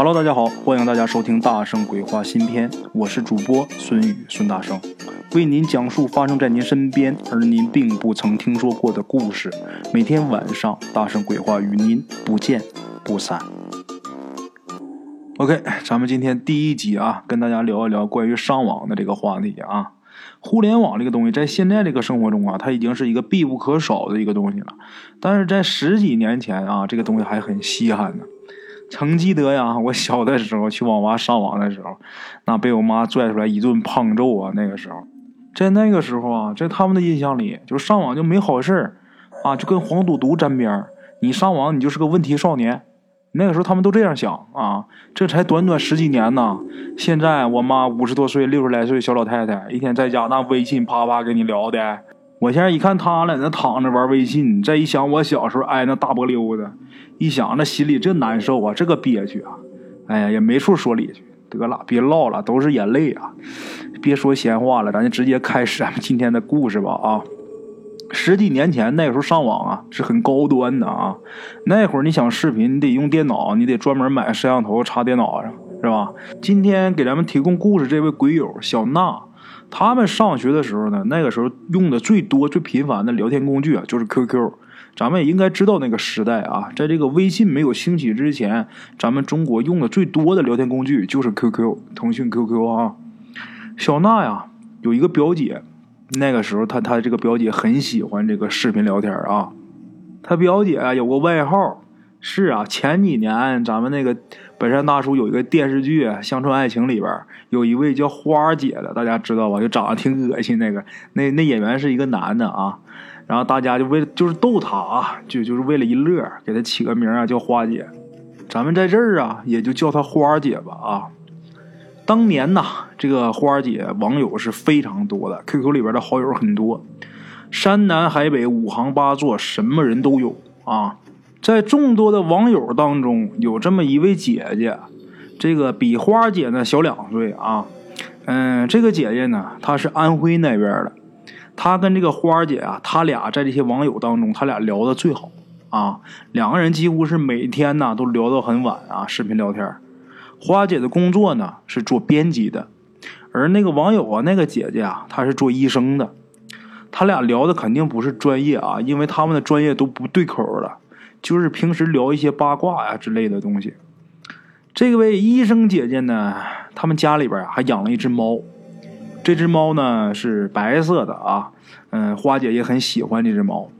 Hello，大家好，欢迎大家收听《大圣鬼话》新篇，我是主播孙宇孙大圣，为您讲述发生在您身边而您并不曾听说过的故事。每天晚上，《大圣鬼话》与您不见不散。OK，咱们今天第一集啊，跟大家聊一聊关于上网的这个话题啊。互联网这个东西，在现在这个生活中啊，它已经是一个必不可少的一个东西了。但是在十几年前啊，这个东西还很稀罕呢。曾记得呀，我小的时候去网吧上网的时候，那被我妈拽出来一顿胖揍啊。那个时候，在那个时候啊，在他们的印象里，就上网就没好事儿啊，就跟黄赌毒沾边儿你上网，你就是个问题少年。那个时候他们都这样想啊。这才短短十几年呢，现在我妈五十多岁、六十来岁小老太太，一天在家那微信啪啪跟你聊的。我现在一看她在那躺着玩微信，再一想我小时候挨那大波溜子。一想，那心里这难受啊，这个憋屈啊，哎呀，也没处说理去。得了，别唠了，都是眼泪啊！别说闲话了，咱就直接开始咱们今天的故事吧啊！十几年前那个时候上网啊是很高端的啊，那会儿你想视频，你得用电脑，你得专门买摄像头插电脑上，是吧？今天给咱们提供故事这位鬼友小娜，他们上学的时候呢，那个时候用的最多、最频繁的聊天工具啊就是 QQ。咱们也应该知道那个时代啊，在这个微信没有兴起之前，咱们中国用的最多的聊天工具就是 QQ，腾讯 QQ 啊。小娜呀，有一个表姐，那个时候她她这个表姐很喜欢这个视频聊天啊。她表姐啊有个外号，是啊，前几年咱们那个本山大叔有一个电视剧《乡村爱情》里边有一位叫花姐的，大家知道吧？就长得挺恶心那个，那那演员是一个男的啊。然后大家就为就是逗他啊，就就是为了一乐，给他起个名啊，叫花姐。咱们在这儿啊，也就叫她花姐吧啊。当年呐，这个花姐网友是非常多的，QQ 里边的好友很多，山南海北五行八作，什么人都有啊。在众多的网友当中，有这么一位姐姐，这个比花姐呢小两岁啊。嗯，这个姐姐呢，她是安徽那边的。她跟这个花姐啊，她俩在这些网友当中，她俩聊的最好啊。两个人几乎是每天呢都聊到很晚啊，视频聊天。花姐的工作呢是做编辑的，而那个网友啊，那个姐姐啊，她是做医生的。他俩聊的肯定不是专业啊，因为他们的专业都不对口了，就是平时聊一些八卦呀之类的东西。这位医生姐姐呢，他们家里边还养了一只猫。这只猫呢是白色的啊，嗯，花姐也很喜欢这只猫，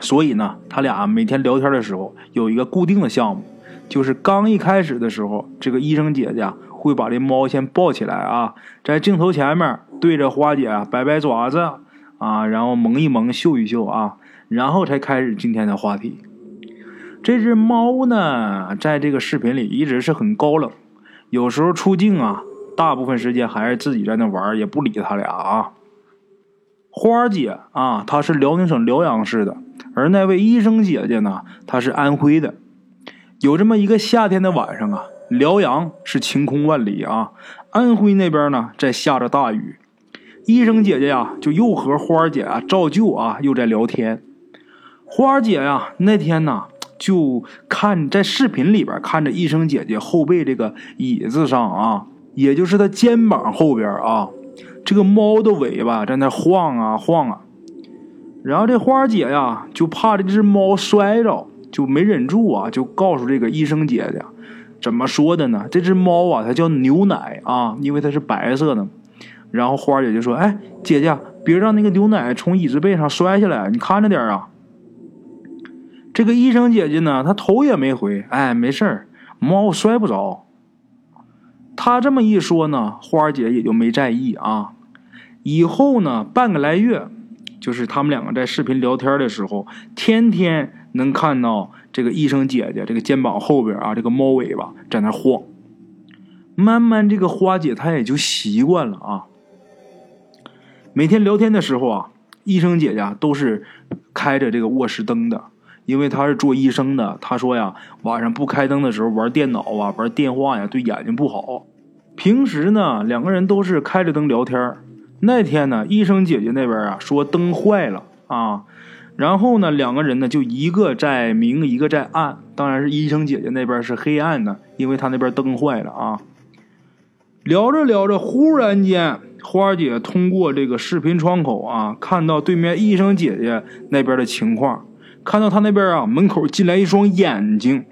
所以呢，他俩每天聊天的时候有一个固定的项目，就是刚一开始的时候，这个医生姐姐会把这猫先抱起来啊，在镜头前面对着花姐摆摆爪子啊，然后萌一萌、秀一秀啊，然后才开始今天的话题。这只猫呢，在这个视频里一直是很高冷，有时候出镜啊。大部分时间还是自己在那玩，也不理他俩啊。花姐啊，她是辽宁省辽阳市的，而那位医生姐姐呢，她是安徽的。有这么一个夏天的晚上啊，辽阳是晴空万里啊，安徽那边呢在下着大雨。医生姐姐呀，就又和花姐啊照旧啊，又在聊天。花姐呀，那天呢就看在视频里边看着医生姐姐后背这个椅子上啊。也就是他肩膀后边啊，这个猫的尾巴在那晃啊晃啊，然后这花姐呀就怕这只猫摔着，就没忍住啊，就告诉这个医生姐姐，怎么说的呢？这只猫啊，它叫牛奶啊，因为它是白色的。然后花姐就说：“哎，姐姐，别让那个牛奶从椅子背上摔下来，你看着点啊。”这个医生姐姐呢，她头也没回，哎，没事儿，猫摔不着。她这么一说呢，花姐也就没在意啊。以后呢，半个来月，就是他们两个在视频聊天的时候，天天能看到这个医生姐姐这个肩膀后边啊，这个猫尾巴在那晃。慢慢，这个花姐她也就习惯了啊。每天聊天的时候啊，医生姐姐都是开着这个卧室灯的，因为他是做医生的。他说呀，晚上不开灯的时候玩电脑啊、玩电话呀，对眼睛不好。平时呢，两个人都是开着灯聊天那天呢，医生姐姐那边啊说灯坏了啊，然后呢，两个人呢就一个在明，一个在暗。当然是医生姐姐那边是黑暗的，因为她那边灯坏了啊。聊着聊着，忽然间，花姐通过这个视频窗口啊，看到对面医生姐姐那边的情况，看到他那边啊门口进来一双眼睛，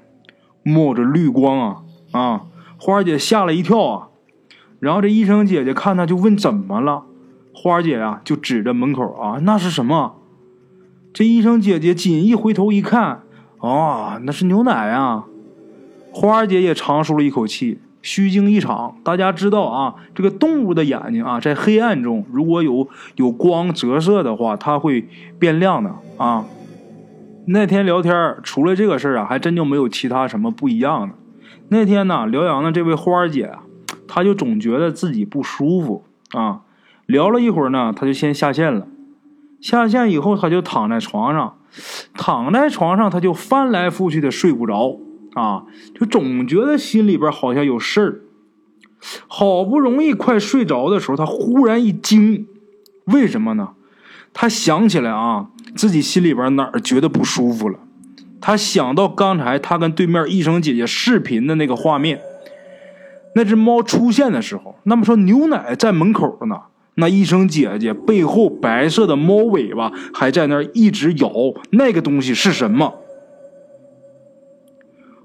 冒着绿光啊啊！花姐吓了一跳啊。然后这医生姐姐看她就问怎么了，花姐啊就指着门口啊，那是什么？这医生姐姐紧一回头一看，哦，那是牛奶啊！花姐也长舒了一口气，虚惊一场。大家知道啊，这个动物的眼睛啊，在黑暗中如果有有光折射的话，它会变亮的啊。那天聊天除了这个事儿啊，还真就没有其他什么不一样的。那天呢，辽阳的这位花姐，她就总觉得自己不舒服啊。聊了一会儿呢，她就先下线了。下线以后，他就躺在床上，躺在床上，他就翻来覆去的睡不着啊，就总觉得心里边好像有事儿。好不容易快睡着的时候，他忽然一惊，为什么呢？他想起来啊，自己心里边哪儿觉得不舒服了。他想到刚才他跟对面医生姐姐视频的那个画面，那只猫出现的时候，那么说牛奶在门口呢。那医生姐姐背后白色的猫尾巴还在那儿一直摇，那个东西是什么？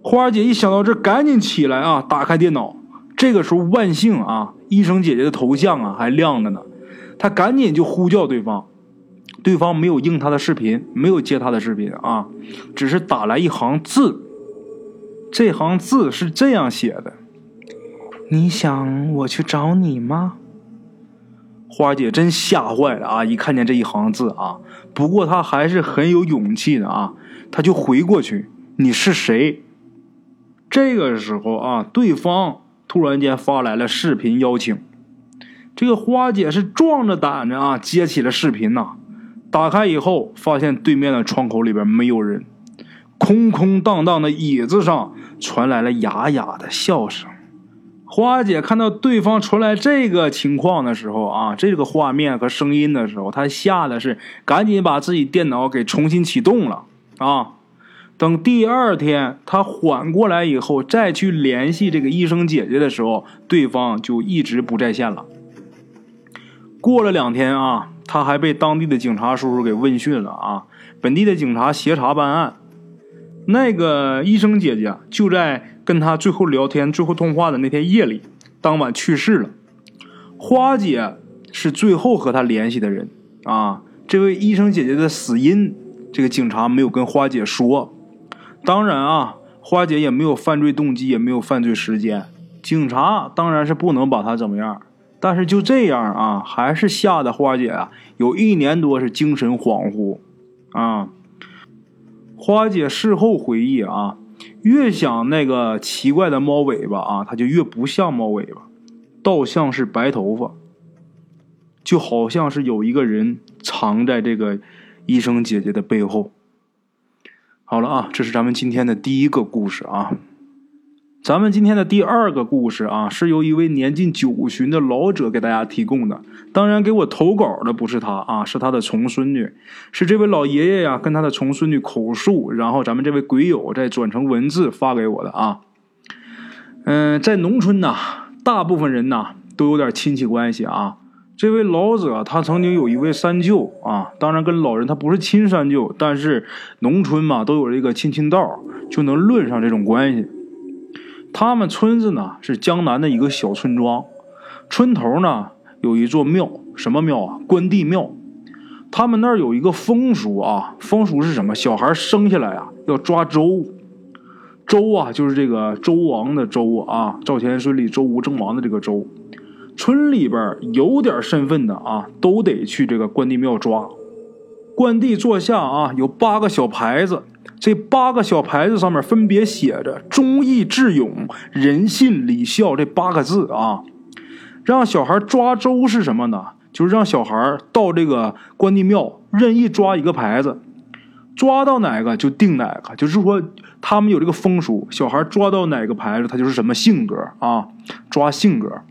花姐一想到这，赶紧起来啊，打开电脑。这个时候，万幸啊，医生姐姐的头像啊还亮着呢。她赶紧就呼叫对方，对方没有应他的视频，没有接他的视频啊，只是打来一行字。这行字是这样写的：“你想我去找你吗？”花姐真吓坏了啊！一看见这一行字啊，不过她还是很有勇气的啊，她就回过去：“你是谁？”这个时候啊，对方突然间发来了视频邀请。这个花姐是壮着胆子啊，接起了视频呐。打开以后，发现对面的窗口里边没有人，空空荡荡的椅子上传来了哑哑的笑声。花姐看到对方传来这个情况的时候啊，这个画面和声音的时候，她吓得是赶紧把自己电脑给重新启动了啊。等第二天她缓过来以后，再去联系这个医生姐姐的时候，对方就一直不在线了。过了两天啊，他还被当地的警察叔叔给问讯了啊。本地的警察协查办案，那个医生姐姐就在。跟他最后聊天、最后通话的那天夜里，当晚去世了。花姐是最后和他联系的人啊。这位医生姐姐的死因，这个警察没有跟花姐说。当然啊，花姐也没有犯罪动机，也没有犯罪时间。警察当然是不能把她怎么样。但是就这样啊，还是吓得花姐啊，有一年多是精神恍惚啊。花姐事后回忆啊。越想那个奇怪的猫尾巴啊，它就越不像猫尾巴，倒像是白头发，就好像是有一个人藏在这个医生姐姐的背后。好了啊，这是咱们今天的第一个故事啊。咱们今天的第二个故事啊，是由一位年近九旬的老者给大家提供的。当然，给我投稿的不是他啊，是他的重孙女，是这位老爷爷呀，跟他的重孙女口述，然后咱们这位鬼友再转成文字发给我的啊。嗯，在农村呐，大部分人呐都有点亲戚关系啊。这位老者他曾经有一位三舅啊，当然跟老人他不是亲三舅，但是农村嘛都有这个亲亲道，就能论上这种关系。他们村子呢是江南的一个小村庄，村头呢有一座庙，什么庙啊？关帝庙。他们那儿有一个风俗啊，风俗是什么？小孩生下来啊要抓周，周啊就是这个周王的周啊，赵钱孙李周吴郑王的这个周。村里边有点身份的啊，都得去这个关帝庙抓。关帝坐下啊，有八个小牌子。这八个小牌子上面分别写着“忠义智勇仁信礼孝”这八个字啊，让小孩抓周是什么呢？就是让小孩到这个关帝庙任意抓一个牌子，抓到哪个就定哪个。就是说他们有这个风俗，小孩抓到哪个牌子，他就是什么性格啊，抓性格。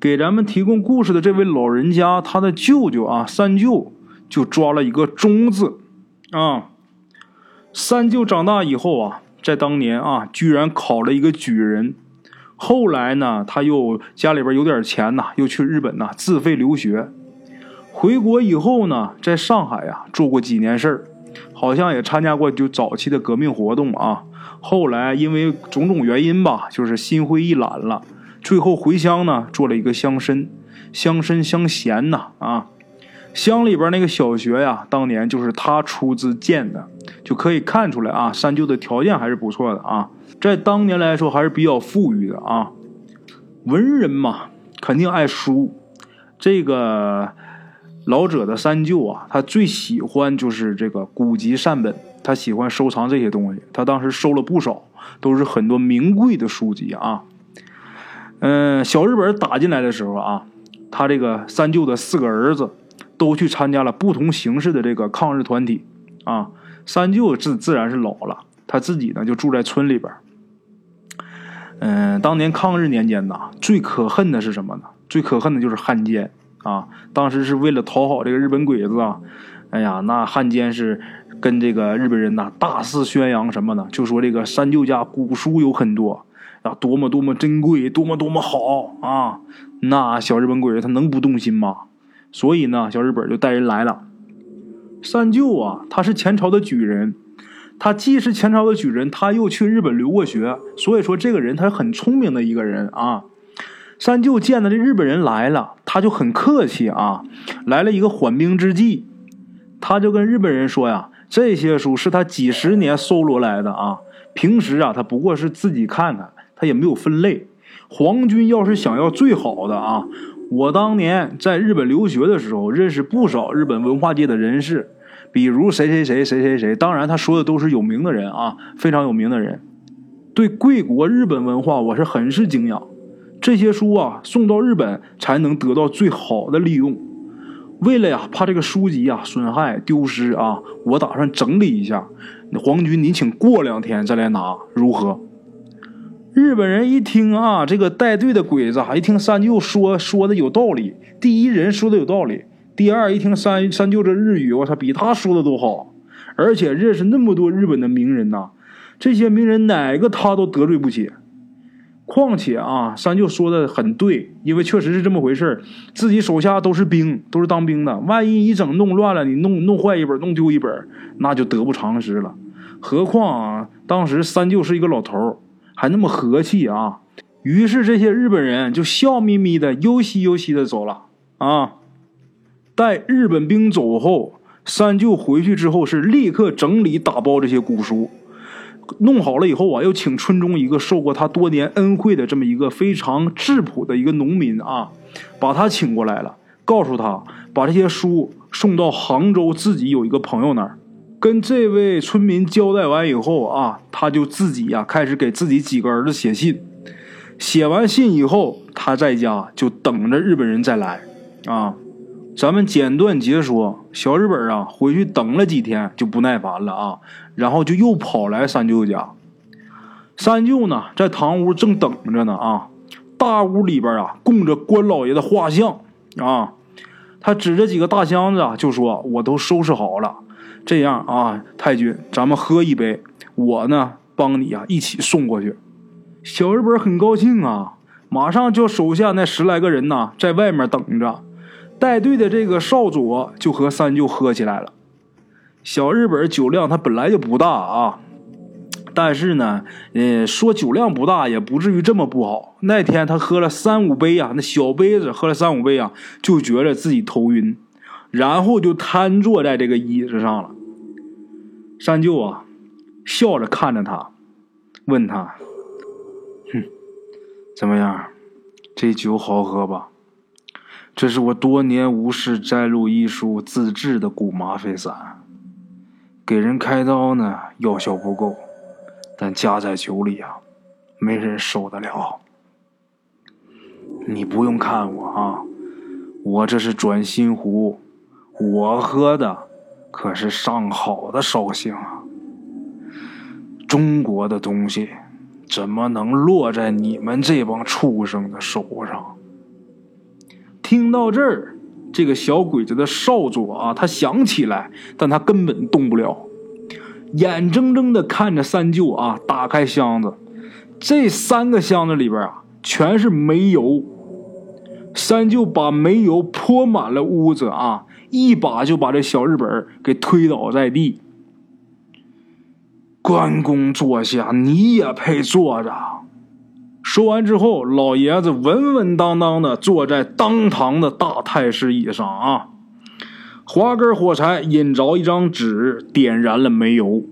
给咱们提供故事的这位老人家，他的舅舅啊，三舅就抓了一个忠字。啊。三舅长大以后啊，在当年啊，居然考了一个举人。后来呢，他又家里边有点钱呐，又去日本呐自费留学。回国以后呢，在上海呀做过几年事儿，好像也参加过就早期的革命活动啊。后来因为种种原因吧，就是心灰意懒了，最后回乡呢做了一个乡绅，乡绅乡贤呐啊。乡里边那个小学呀，当年就是他出资建的，就可以看出来啊，三舅的条件还是不错的啊，在当年来说还是比较富裕的啊。文人嘛，肯定爱书。这个老者的三舅啊，他最喜欢就是这个古籍善本，他喜欢收藏这些东西。他当时收了不少，都是很多名贵的书籍啊。嗯，小日本打进来的时候啊，他这个三舅的四个儿子。都去参加了不同形式的这个抗日团体，啊，三舅自自然是老了，他自己呢就住在村里边。嗯，当年抗日年间呐，最可恨的是什么呢？最可恨的就是汉奸啊！当时是为了讨好这个日本鬼子啊，哎呀，那汉奸是跟这个日本人呐大肆宣扬什么呢？就说这个三舅家古书有很多啊，多么多么珍贵，多么多么好啊！那小日本鬼子他能不动心吗？所以呢，小日本就带人来了。三舅啊，他是前朝的举人，他既是前朝的举人，他又去日本留过学，所以说这个人他很聪明的一个人啊。三舅见到这日本人来了，他就很客气啊，来了一个缓兵之计，他就跟日本人说呀：“这些书是他几十年搜罗来的啊，平时啊他不过是自己看看，他也没有分类。皇军要是想要最好的啊。”我当年在日本留学的时候，认识不少日本文化界的人士，比如谁谁谁谁谁谁。当然，他说的都是有名的人啊，非常有名的人。对贵国日本文化，我是很是敬仰。这些书啊，送到日本才能得到最好的利用。为了呀，怕这个书籍啊损害丢失啊，我打算整理一下。皇军，您请过两天再来拿，如何？日本人一听啊，这个带队的鬼子，一听三舅说说的有道理。第一人说的有道理，第二一听三三舅这日语，我操，比他说的都好，而且认识那么多日本的名人呐，这些名人哪个他都得罪不起。况且啊，三舅说的很对，因为确实是这么回事自己手下都是兵，都是当兵的，万一一整弄乱了，你弄弄坏一本，弄丢一本，那就得不偿失了。何况啊，当时三舅是一个老头儿。还那么和气啊！于是这些日本人就笑眯眯的、悠兮悠兮的走了啊。待日本兵走后，三舅回去之后是立刻整理打包这些古书，弄好了以后啊，又请村中一个受过他多年恩惠的这么一个非常质朴的一个农民啊，把他请过来了，告诉他把这些书送到杭州自己有一个朋友那儿。跟这位村民交代完以后啊，他就自己呀开始给自己几个儿子写信。写完信以后，他在家就等着日本人再来。啊，咱们简短截说，小日本啊回去等了几天就不耐烦了啊，然后就又跑来三舅家。三舅呢在堂屋正等着呢啊，大屋里边啊供着关老爷的画像啊，他指着几个大箱子啊就说：“我都收拾好了。”这样啊，太君，咱们喝一杯，我呢帮你啊一起送过去。小日本很高兴啊，马上叫手下那十来个人呐在外面等着。带队的这个少佐就和三舅喝起来了。小日本酒量他本来就不大啊，但是呢，呃，说酒量不大也不至于这么不好。那天他喝了三五杯啊，那小杯子喝了三五杯啊，就觉得自己头晕，然后就瘫坐在这个椅子上了。三舅啊，笑着看着他，问他：“哼，怎么样？这酒好喝吧？这是我多年无事摘录医书自制的古麻沸散，给人开刀呢，药效不够，但加在酒里啊，没人受得了。你不用看我啊，我这是转心壶，我喝的。”可是上好的绍兴啊！中国的东西怎么能落在你们这帮畜生的手上？听到这儿，这个小鬼子的少佐啊，他想起来，但他根本动不了，眼睁睁的看着三舅啊打开箱子，这三个箱子里边啊全是煤油。三舅把煤油泼满了屋子啊，一把就把这小日本给推倒在地。关公坐下，你也配坐着？说完之后，老爷子稳稳当当的坐在当堂的大太师椅上啊，划根火柴，引着一张纸，点燃了煤油。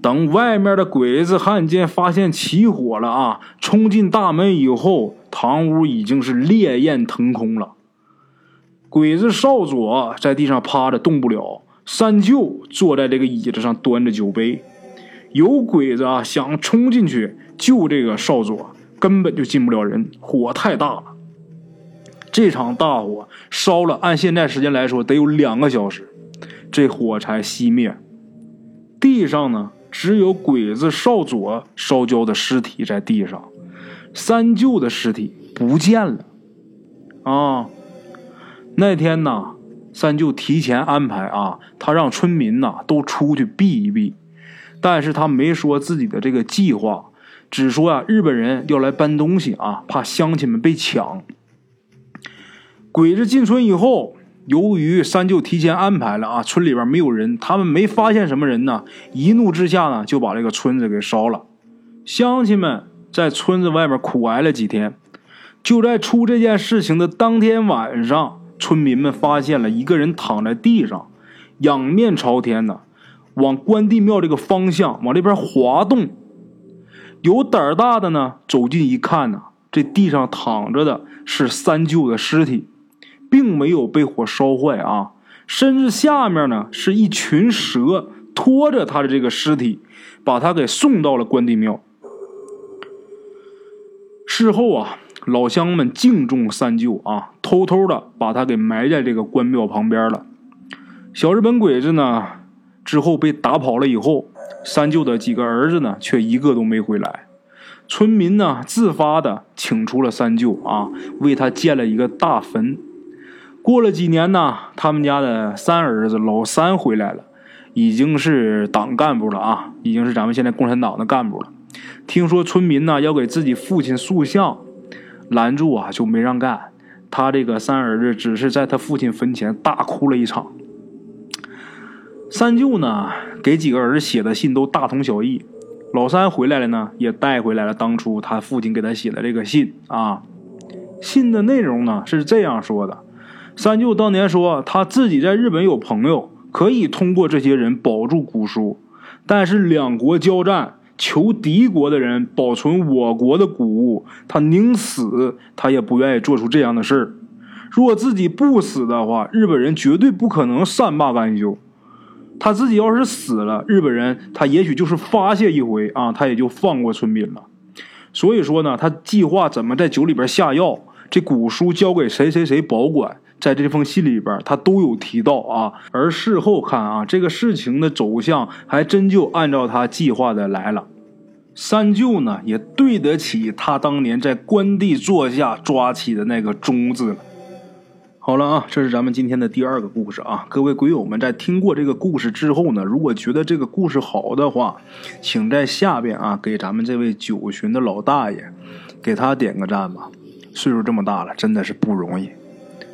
等外面的鬼子汉奸发现起火了啊，冲进大门以后，堂屋已经是烈焰腾空了。鬼子少佐在地上趴着动不了，三舅坐在这个椅子上端着酒杯。有鬼子啊，想冲进去救这个少佐，根本就进不了人，火太大了。这场大火烧了，按现在时间来说得有两个小时，这火才熄灭。地上呢，只有鬼子少佐烧焦的尸体在地上，三舅的尸体不见了。啊，那天呢，三舅提前安排啊，他让村民呐都出去避一避。但是他没说自己的这个计划，只说啊，日本人要来搬东西啊，怕乡亲们被抢。鬼子进村以后，由于三舅提前安排了啊，村里边没有人，他们没发现什么人呢，一怒之下呢，就把这个村子给烧了。乡亲们在村子外面苦挨了几天，就在出这件事情的当天晚上，村民们发现了一个人躺在地上，仰面朝天呢。往关帝庙这个方向往这边滑动，有胆儿大的呢，走近一看呢，这地上躺着的是三舅的尸体，并没有被火烧坏啊，甚至下面呢是一群蛇拖着他的这个尸体，把他给送到了关帝庙。事后啊，老乡们敬重三舅啊，偷偷的把他给埋在这个关庙旁边了。小日本鬼子呢？之后被打跑了以后，三舅的几个儿子呢，却一个都没回来。村民呢，自发的请出了三舅啊，为他建了一个大坟。过了几年呢，他们家的三儿子老三回来了，已经是党干部了啊，已经是咱们现在共产党的干部了。听说村民呢要给自己父亲塑像，拦住啊就没让干。他这个三儿子只是在他父亲坟前大哭了一场。三舅呢，给几个儿子写的信都大同小异。老三回来了呢，也带回来了当初他父亲给他写的这个信啊。信的内容呢是这样说的：三舅当年说他自己在日本有朋友，可以通过这些人保住古书，但是两国交战，求敌国的人保存我国的古物，他宁死他也不愿意做出这样的事儿。若自己不死的话，日本人绝对不可能善罢甘休。他自己要是死了，日本人他也许就是发泄一回啊，他也就放过村民了。所以说呢，他计划怎么在酒里边下药，这古书交给谁谁谁保管，在这封信里边他都有提到啊。而事后看啊，这个事情的走向还真就按照他计划的来了。三舅呢，也对得起他当年在关帝座下抓起的那个忠字了。好了啊，这是咱们今天的第二个故事啊！各位鬼友们，在听过这个故事之后呢，如果觉得这个故事好的话，请在下边啊给咱们这位九旬的老大爷，给他点个赞吧。岁数这么大了，真的是不容易。